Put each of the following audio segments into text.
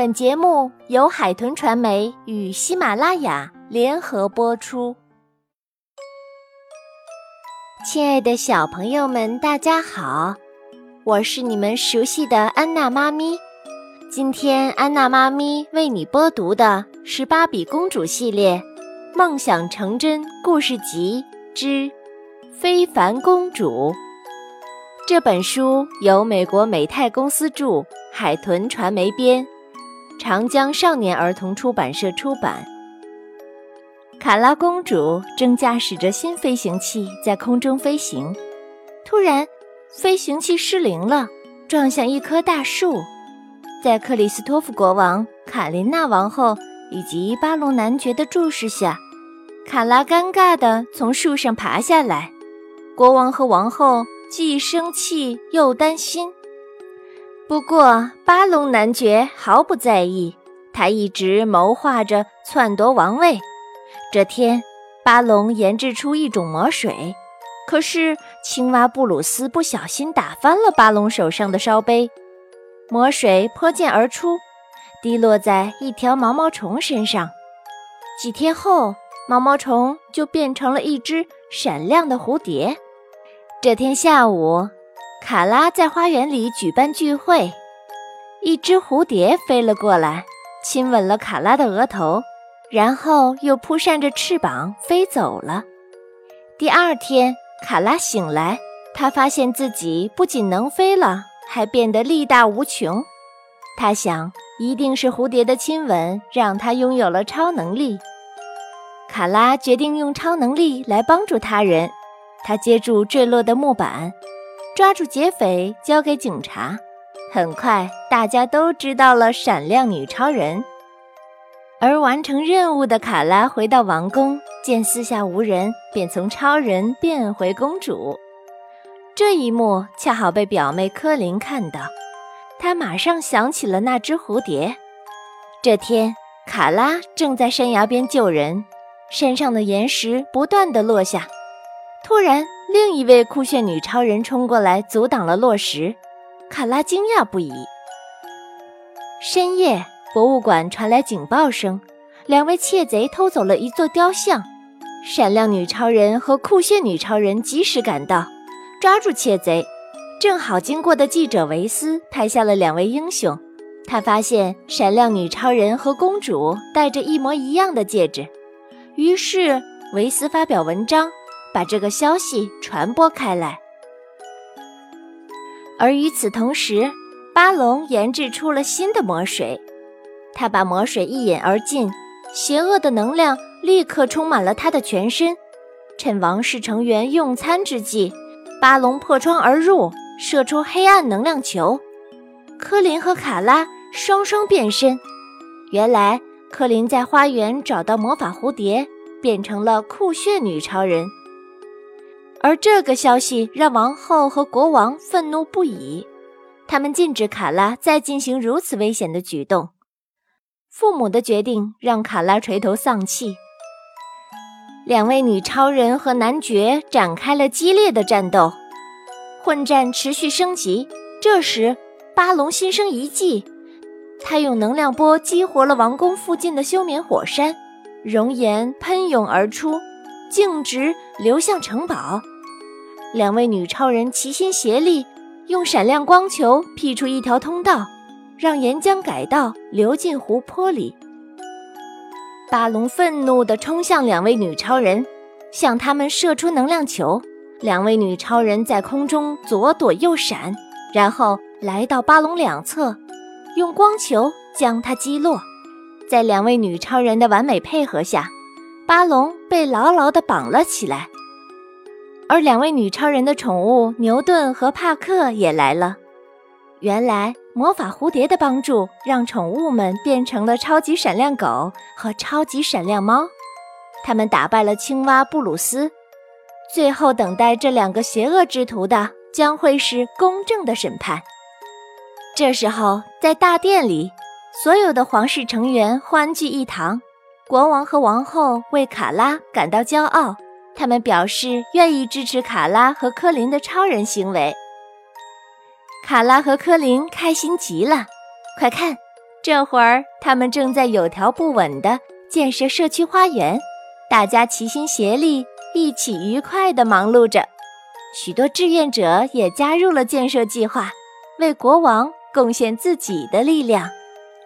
本节目由海豚传媒与喜马拉雅联合播出。亲爱的小朋友们，大家好，我是你们熟悉的安娜妈咪。今天安娜妈咪为你播读的是《芭比公主系列：梦想成真故事集之非凡公主》这本书由美国美泰公司著，海豚传媒编。长江少年儿童出版社出版。卡拉公主正驾驶着新飞行器在空中飞行，突然，飞行器失灵了，撞向一棵大树。在克里斯托弗国王、卡琳娜王后以及巴隆男爵的注视下，卡拉尴尬地从树上爬下来。国王和王后既生气又担心。不过，巴隆男爵毫不在意，他一直谋划着篡夺王位。这天，巴隆研制出一种魔水，可是青蛙布鲁斯不小心打翻了巴隆手上的烧杯，魔水泼溅而出，滴落在一条毛毛虫身上。几天后，毛毛虫就变成了一只闪亮的蝴蝶。这天下午。卡拉在花园里举办聚会，一只蝴蝶飞了过来，亲吻了卡拉的额头，然后又扑扇着翅膀飞走了。第二天，卡拉醒来，她发现自己不仅能飞了，还变得力大无穷。她想，一定是蝴蝶的亲吻让她拥有了超能力。卡拉决定用超能力来帮助他人。她接住坠落的木板。抓住劫匪，交给警察。很快，大家都知道了闪亮女超人。而完成任务的卡拉回到王宫，见四下无人，便从超人变回公主。这一幕恰好被表妹柯林看到，她马上想起了那只蝴蝶。这天，卡拉正在山崖边救人，山上的岩石不断的落下，突然。另一位酷炫女超人冲过来，阻挡了落石。卡拉惊讶不已。深夜，博物馆传来警报声，两位窃贼偷走了一座雕像。闪亮女超人和酷炫女超人及时赶到，抓住窃贼。正好经过的记者维斯拍下了两位英雄。他发现闪亮女超人和公主戴着一模一样的戒指，于是维斯发表文章。把这个消息传播开来，而与此同时，巴龙研制出了新的魔水。他把魔水一饮而尽，邪恶的能量立刻充满了他的全身。趁王室成员用餐之际，巴龙破窗而入，射出黑暗能量球。科林和卡拉双双变身。原来，科林在花园找到魔法蝴蝶，变成了酷炫女超人。而这个消息让王后和国王愤怒不已，他们禁止卡拉再进行如此危险的举动。父母的决定让卡拉垂头丧气。两位女超人和男爵展开了激烈的战斗，混战持续升级。这时，巴龙心生一计，他用能量波激活了王宫附近的休眠火山，熔岩喷涌而出，径直流向城堡。两位女超人齐心协力，用闪亮光球辟出一条通道，让岩浆改道流进湖泊里。巴龙愤怒地冲向两位女超人，向他们射出能量球。两位女超人在空中左躲右闪，然后来到巴龙两侧，用光球将它击落。在两位女超人的完美配合下，巴龙被牢牢地绑了起来。而两位女超人的宠物牛顿和帕克也来了。原来魔法蝴蝶的帮助让宠物们变成了超级闪亮狗和超级闪亮猫，他们打败了青蛙布鲁斯。最后等待这两个邪恶之徒的将会是公正的审判。这时候，在大殿里，所有的皇室成员欢聚一堂，国王和王后为卡拉感到骄傲。他们表示愿意支持卡拉和科林的超人行为。卡拉和科林开心极了，快看，这会儿，他们正在有条不紊地建设社区花园，大家齐心协力，一起愉快地忙碌着。许多志愿者也加入了建设计划，为国王贡献自己的力量。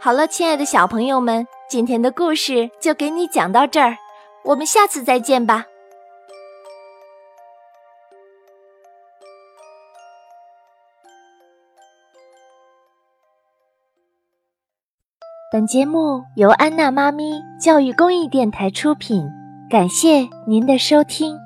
好了，亲爱的小朋友们，今天的故事就给你讲到这儿，我们下次再见吧。本节目由安娜妈咪教育公益电台出品，感谢您的收听。